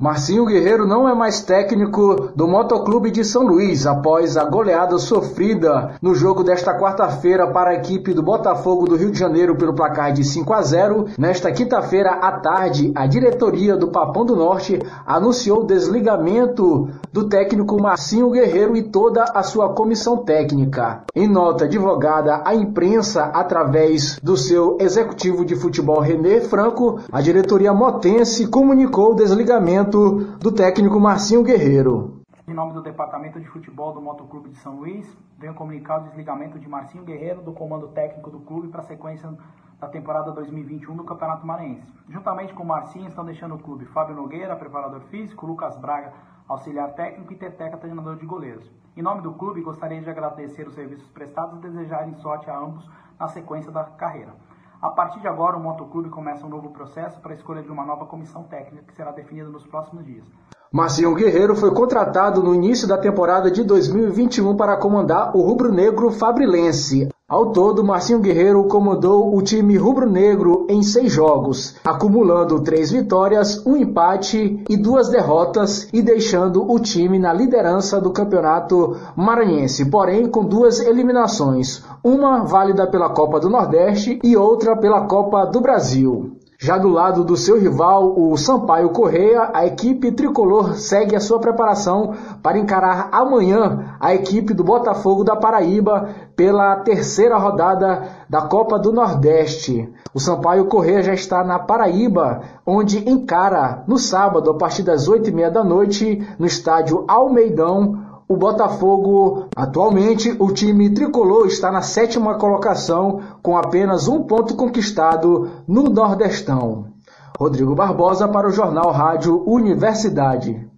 Marcinho Guerreiro não é mais técnico do Motoclube de São Luís após a goleada sofrida no jogo desta quarta-feira para a equipe do Botafogo do Rio de Janeiro pelo placar de 5 a 0. Nesta quinta-feira à tarde, a diretoria do Papão do Norte anunciou o desligamento do técnico Marcinho Guerreiro e toda a sua comissão técnica. Em nota divulgada à imprensa através do seu executivo de futebol René Franco, a diretoria motense comunicou o desligamento do técnico Marcinho Guerreiro. Em nome do Departamento de Futebol do Motoclube de São Luís, venho comunicar o desligamento de Marcinho Guerreiro do comando técnico do clube para a sequência da temporada 2021 do Campeonato Maranhense. Juntamente com Marcinho estão deixando o clube Fábio Nogueira, preparador físico, Lucas Braga, auxiliar técnico e Teteca, treinador de goleiros. Em nome do clube, gostaria de agradecer os serviços prestados e desejarem sorte a ambos na sequência da carreira. A partir de agora, o Motoclube começa um novo processo para a escolha de uma nova comissão técnica que será definida nos próximos dias. Marcinho Guerreiro foi contratado no início da temporada de 2021 para comandar o rubro-negro fabrilense. Ao todo, Marcinho Guerreiro comandou o time rubro-negro em seis jogos, acumulando três vitórias, um empate e duas derrotas e deixando o time na liderança do campeonato maranhense, porém com duas eliminações, uma válida pela Copa do Nordeste e outra pela Copa do Brasil. Já do lado do seu rival, o Sampaio Correia, a equipe tricolor segue a sua preparação para encarar amanhã a equipe do Botafogo da Paraíba pela terceira rodada da Copa do Nordeste. O Sampaio Correia já está na Paraíba, onde encara no sábado, a partir das oito e meia da noite, no estádio Almeidão, o Botafogo, atualmente, o time tricolor está na sétima colocação com apenas um ponto conquistado no Nordestão. Rodrigo Barbosa para o Jornal Rádio Universidade.